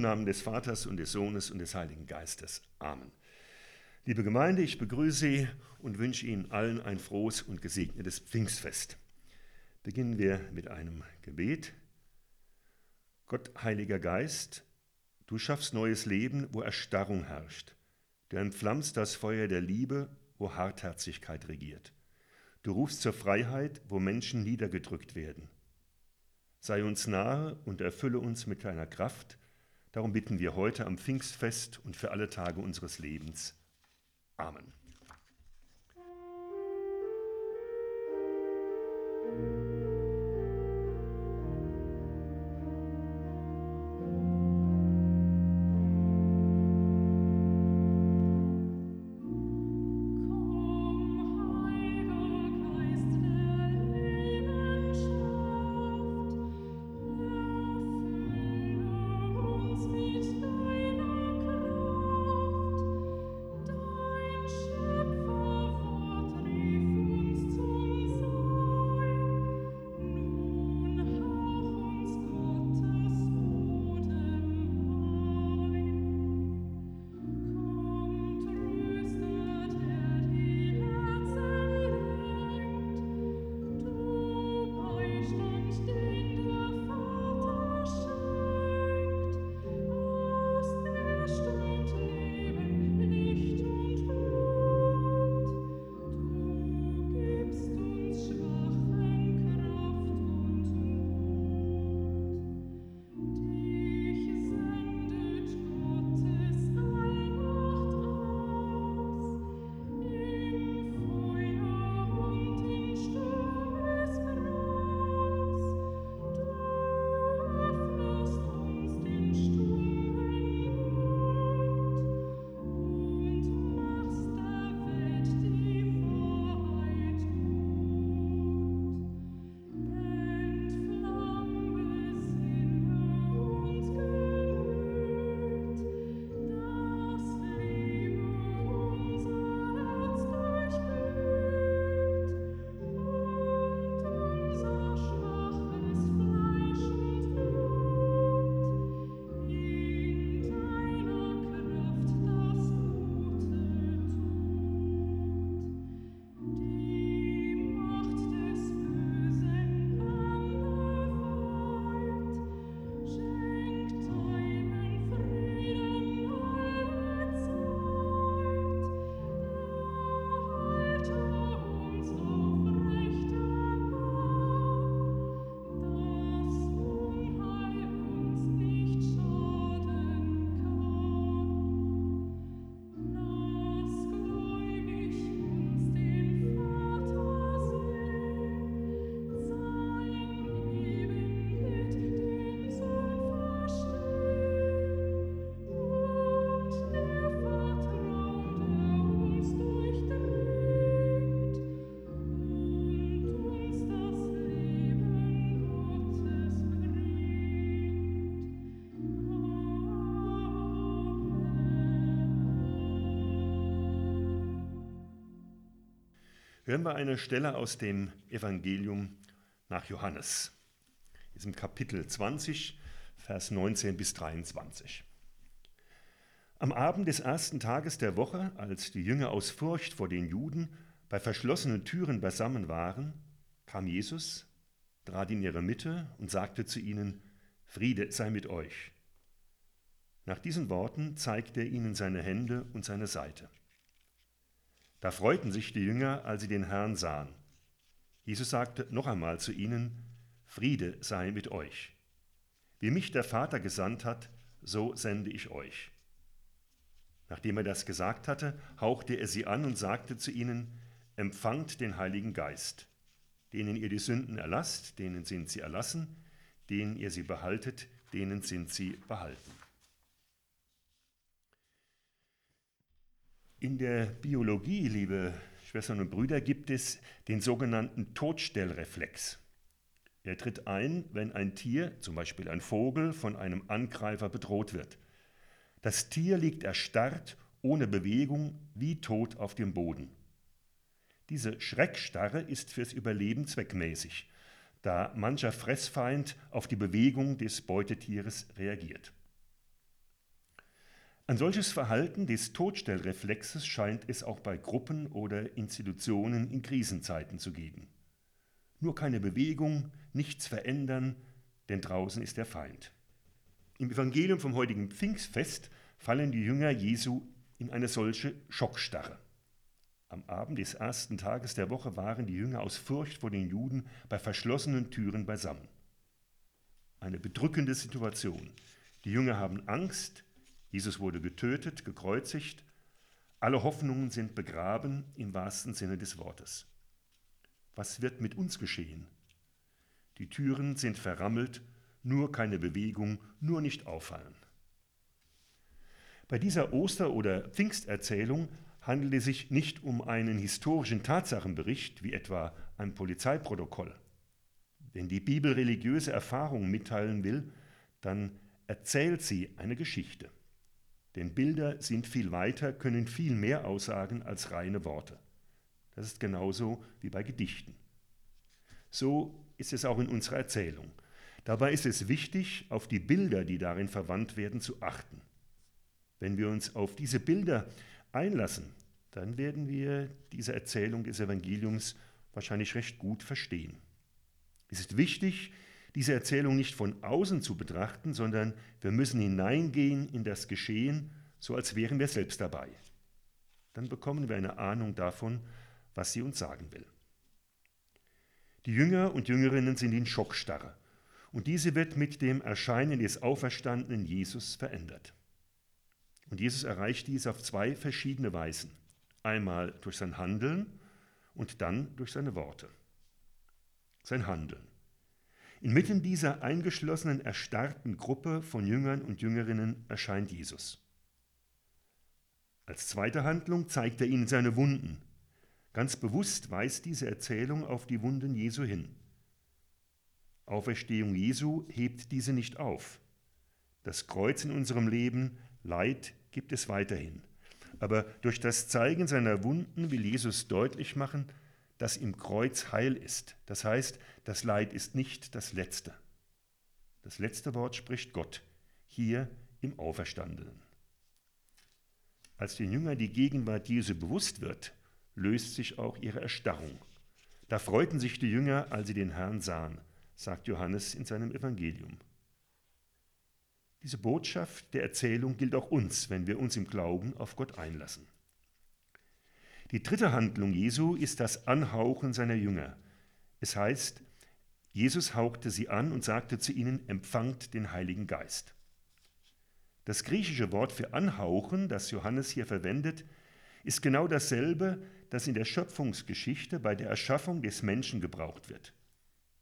Namen des Vaters und des Sohnes und des Heiligen Geistes. Amen. Liebe Gemeinde, ich begrüße Sie und wünsche Ihnen allen ein frohes und gesegnetes Pfingstfest. Beginnen wir mit einem Gebet. Gott, Heiliger Geist, du schaffst neues Leben, wo Erstarrung herrscht. Du entflammst das Feuer der Liebe, wo Hartherzigkeit regiert. Du rufst zur Freiheit, wo Menschen niedergedrückt werden. Sei uns nahe und erfülle uns mit deiner Kraft. Darum bitten wir heute am Pfingstfest und für alle Tage unseres Lebens. Amen. Hören wir eine Stelle aus dem Evangelium nach Johannes, diesem Kapitel 20, Vers 19 bis 23. Am Abend des ersten Tages der Woche, als die Jünger aus Furcht vor den Juden bei verschlossenen Türen beisammen waren, kam Jesus, trat in ihre Mitte und sagte zu ihnen, Friede sei mit euch. Nach diesen Worten zeigte er ihnen seine Hände und seine Seite. Da freuten sich die Jünger, als sie den Herrn sahen. Jesus sagte noch einmal zu ihnen, Friede sei mit euch. Wie mich der Vater gesandt hat, so sende ich euch. Nachdem er das gesagt hatte, hauchte er sie an und sagte zu ihnen, Empfangt den Heiligen Geist. Denen ihr die Sünden erlasst, denen sind sie erlassen, denen ihr sie behaltet, denen sind sie behalten. In der Biologie, liebe Schwestern und Brüder, gibt es den sogenannten Todstellreflex. Er tritt ein, wenn ein Tier, zum Beispiel ein Vogel, von einem Angreifer bedroht wird. Das Tier liegt erstarrt, ohne Bewegung, wie tot auf dem Boden. Diese Schreckstarre ist fürs Überleben zweckmäßig, da mancher Fressfeind auf die Bewegung des Beutetieres reagiert. Ein solches Verhalten des Todstellreflexes scheint es auch bei Gruppen oder Institutionen in Krisenzeiten zu geben. Nur keine Bewegung, nichts verändern, denn draußen ist der Feind. Im Evangelium vom heutigen Pfingstfest fallen die Jünger Jesu in eine solche Schockstarre. Am Abend des ersten Tages der Woche waren die Jünger aus Furcht vor den Juden bei verschlossenen Türen beisammen. Eine bedrückende Situation. Die Jünger haben Angst, Jesus wurde getötet, gekreuzigt, alle Hoffnungen sind begraben im wahrsten Sinne des Wortes. Was wird mit uns geschehen? Die Türen sind verrammelt, nur keine Bewegung, nur nicht auffallen. Bei dieser Oster- oder Pfingsterzählung handelt es sich nicht um einen historischen Tatsachenbericht, wie etwa ein Polizeiprotokoll. Wenn die Bibel religiöse Erfahrungen mitteilen will, dann erzählt sie eine Geschichte. Denn Bilder sind viel weiter, können viel mehr aussagen als reine Worte. Das ist genauso wie bei Gedichten. So ist es auch in unserer Erzählung. Dabei ist es wichtig, auf die Bilder, die darin verwandt werden, zu achten. Wenn wir uns auf diese Bilder einlassen, dann werden wir diese Erzählung des Evangeliums wahrscheinlich recht gut verstehen. Es ist wichtig, diese Erzählung nicht von außen zu betrachten, sondern wir müssen hineingehen in das Geschehen, so als wären wir selbst dabei. Dann bekommen wir eine Ahnung davon, was sie uns sagen will. Die Jünger und Jüngerinnen sind in Schockstarre und diese wird mit dem Erscheinen des auferstandenen Jesus verändert. Und Jesus erreicht dies auf zwei verschiedene Weisen. Einmal durch sein Handeln und dann durch seine Worte. Sein Handeln. Inmitten dieser eingeschlossenen, erstarrten Gruppe von Jüngern und Jüngerinnen erscheint Jesus. Als zweite Handlung zeigt er ihnen seine Wunden. Ganz bewusst weist diese Erzählung auf die Wunden Jesu hin. Auferstehung Jesu hebt diese nicht auf. Das Kreuz in unserem Leben, Leid gibt es weiterhin. Aber durch das Zeigen seiner Wunden will Jesus deutlich machen, dass im Kreuz Heil ist. Das heißt, das Leid ist nicht das Letzte. Das letzte Wort spricht Gott, hier im Auferstandenen. Als den Jüngern die Gegenwart Jesu bewusst wird, löst sich auch ihre Erstarrung. Da freuten sich die Jünger, als sie den Herrn sahen, sagt Johannes in seinem Evangelium. Diese Botschaft der Erzählung gilt auch uns, wenn wir uns im Glauben auf Gott einlassen. Die dritte Handlung Jesu ist das Anhauchen seiner Jünger. Es heißt, Jesus hauchte sie an und sagte zu ihnen, empfangt den Heiligen Geist. Das griechische Wort für anhauchen, das Johannes hier verwendet, ist genau dasselbe, das in der Schöpfungsgeschichte bei der Erschaffung des Menschen gebraucht wird.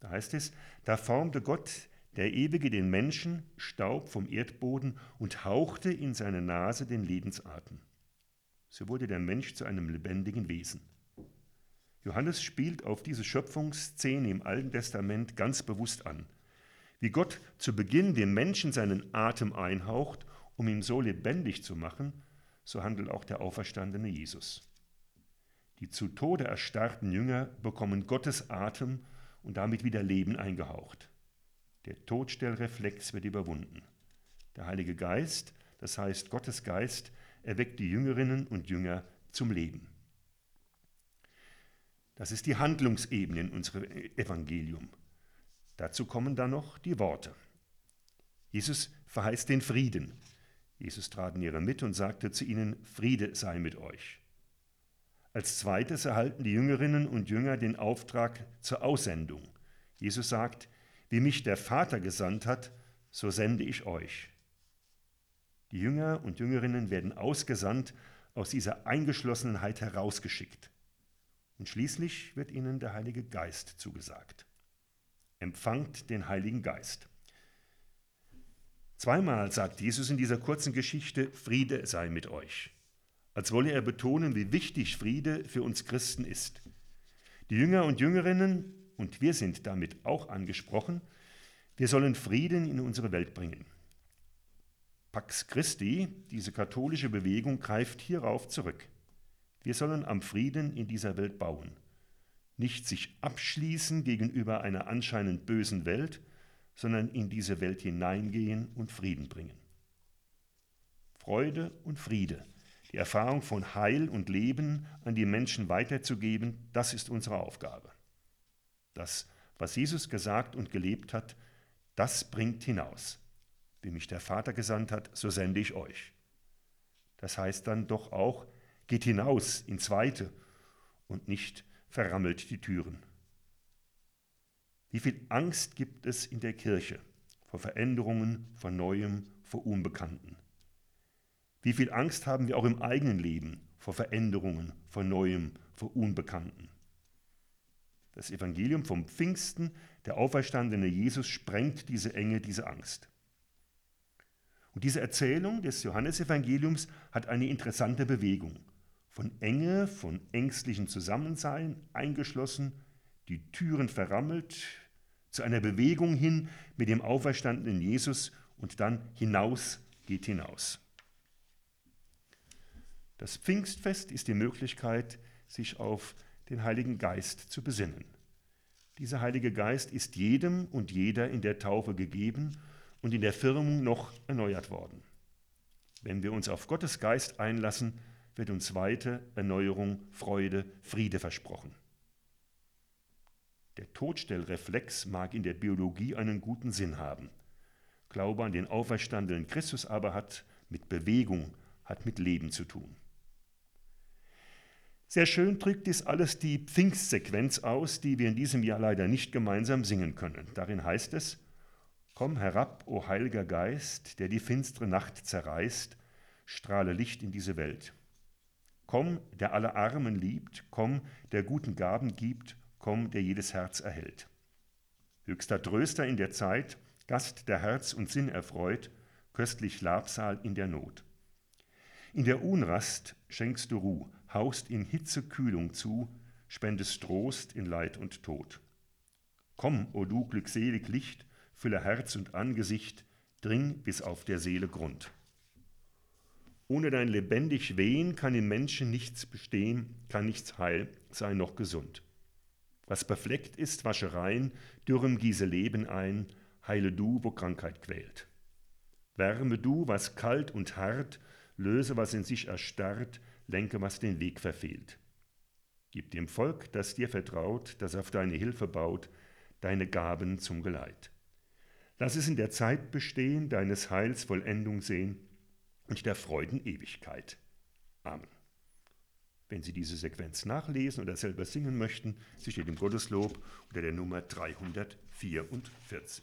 Da heißt es, da formte Gott der Ewige den Menschen, Staub vom Erdboden und hauchte in seine Nase den Lebensatem. So wurde der Mensch zu einem lebendigen Wesen. Johannes spielt auf diese Schöpfungsszene im Alten Testament ganz bewusst an. Wie Gott zu Beginn dem Menschen seinen Atem einhaucht, um ihn so lebendig zu machen, so handelt auch der auferstandene Jesus. Die zu Tode erstarrten Jünger bekommen Gottes Atem und damit wieder Leben eingehaucht. Der Todstellreflex wird überwunden. Der Heilige Geist, das heißt Gottes Geist, erweckt die Jüngerinnen und Jünger zum Leben. Das ist die Handlungsebene in unserem Evangelium. Dazu kommen dann noch die Worte. Jesus verheißt den Frieden. Jesus trat in ihre Mitte und sagte zu ihnen, Friede sei mit euch. Als zweites erhalten die Jüngerinnen und Jünger den Auftrag zur Aussendung. Jesus sagt, wie mich der Vater gesandt hat, so sende ich euch. Die Jünger und Jüngerinnen werden ausgesandt, aus dieser Eingeschlossenheit herausgeschickt. Und schließlich wird ihnen der Heilige Geist zugesagt. Empfangt den Heiligen Geist. Zweimal sagt Jesus in dieser kurzen Geschichte, Friede sei mit euch, als wolle er betonen, wie wichtig Friede für uns Christen ist. Die Jünger und Jüngerinnen und wir sind damit auch angesprochen, wir sollen Frieden in unsere Welt bringen. Pax Christi, diese katholische Bewegung, greift hierauf zurück. Wir sollen am Frieden in dieser Welt bauen, nicht sich abschließen gegenüber einer anscheinend bösen Welt, sondern in diese Welt hineingehen und Frieden bringen. Freude und Friede, die Erfahrung von Heil und Leben an die Menschen weiterzugeben, das ist unsere Aufgabe. Das, was Jesus gesagt und gelebt hat, das bringt hinaus. Wie mich der Vater gesandt hat, so sende ich euch. Das heißt dann doch auch, geht hinaus ins Weite und nicht verrammelt die Türen. Wie viel Angst gibt es in der Kirche vor Veränderungen, vor Neuem, vor Unbekannten? Wie viel Angst haben wir auch im eigenen Leben vor Veränderungen, vor Neuem, vor Unbekannten? Das Evangelium vom Pfingsten, der auferstandene Jesus, sprengt diese Enge, diese Angst. Und diese Erzählung des Johannesevangeliums hat eine interessante Bewegung. Von Enge, von ängstlichem Zusammensein eingeschlossen, die Türen verrammelt, zu einer Bewegung hin mit dem auferstandenen Jesus und dann hinaus geht hinaus. Das Pfingstfest ist die Möglichkeit, sich auf den Heiligen Geist zu besinnen. Dieser Heilige Geist ist jedem und jeder in der Taufe gegeben und in der Firmung noch erneuert worden. Wenn wir uns auf Gottes Geist einlassen, wird uns weite Erneuerung, Freude, Friede versprochen. Der Todstellreflex mag in der Biologie einen guten Sinn haben. Glaube an den auferstandenen Christus aber hat mit Bewegung, hat mit Leben zu tun. Sehr schön drückt dies alles die Pfingstsequenz aus, die wir in diesem Jahr leider nicht gemeinsam singen können. Darin heißt es, Komm herab, o Heiliger Geist, der die finstere Nacht zerreißt, strahle Licht in diese Welt. Komm, der alle Armen liebt, komm, der guten Gaben gibt komm, der jedes Herz erhält. Höchster Tröster in der Zeit, Gast, der Herz und Sinn erfreut, köstlich Labsal in der Not. In der Unrast schenkst du Ruh, haust in Hitze Kühlung zu, spendest Trost in Leid und Tod. Komm, o du glückselig Licht, fülle Herz und Angesicht, dring bis auf der Seele Grund. Ohne dein lebendig Wehen kann im Menschen nichts bestehen, kann nichts heil sein noch gesund. Was befleckt ist, wasche rein, dürrem gieße Leben ein, heile du, wo Krankheit quält. Wärme du, was kalt und hart, löse, was in sich erstarrt, lenke, was den Weg verfehlt. Gib dem Volk, das dir vertraut, das auf deine Hilfe baut, deine Gaben zum Geleit. Lass es in der Zeit bestehen, deines Heils Vollendung sehen und der Freuden Ewigkeit. Amen. Wenn Sie diese Sequenz nachlesen oder selber singen möchten, sie steht im Gotteslob unter der Nummer 344.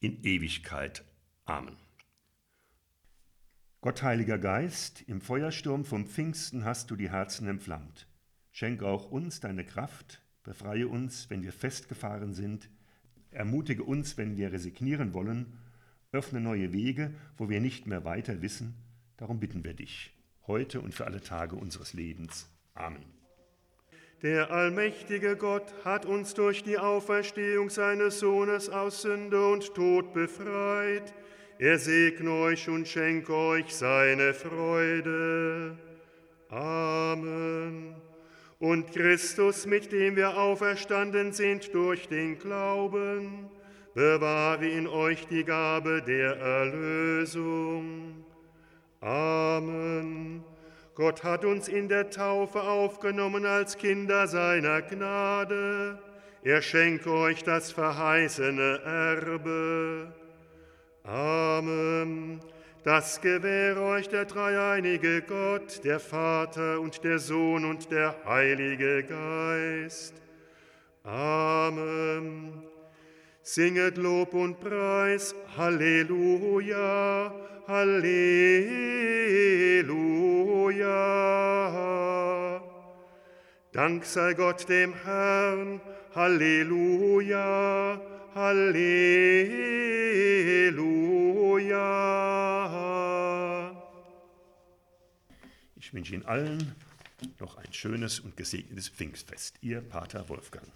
in Ewigkeit. Amen. Gott, Heiliger Geist, im Feuersturm vom Pfingsten hast du die Herzen entflammt. Schenke auch uns deine Kraft, befreie uns, wenn wir festgefahren sind, ermutige uns, wenn wir resignieren wollen, öffne neue Wege, wo wir nicht mehr weiter wissen, darum bitten wir dich. heute und für alle Tage unseres Lebens. Amen. Der allmächtige Gott hat uns durch die Auferstehung seines Sohnes aus Sünde und Tod befreit. Er segne euch und schenke euch seine Freude. Amen. Und Christus, mit dem wir auferstanden sind durch den Glauben, bewahre in euch die Gabe der Erlösung. Amen. Gott hat uns in der Taufe aufgenommen als Kinder seiner Gnade. Er schenke euch das verheißene Erbe. Amen. Das gewähre euch der dreieinige Gott, der Vater und der Sohn und der Heilige Geist. Amen. Singet Lob und Preis, Halleluja, Halleluja. Dank sei Gott dem Herrn, Halleluja, Halleluja. Ich wünsche Ihnen allen noch ein schönes und gesegnetes Pfingstfest. Ihr Pater Wolfgang.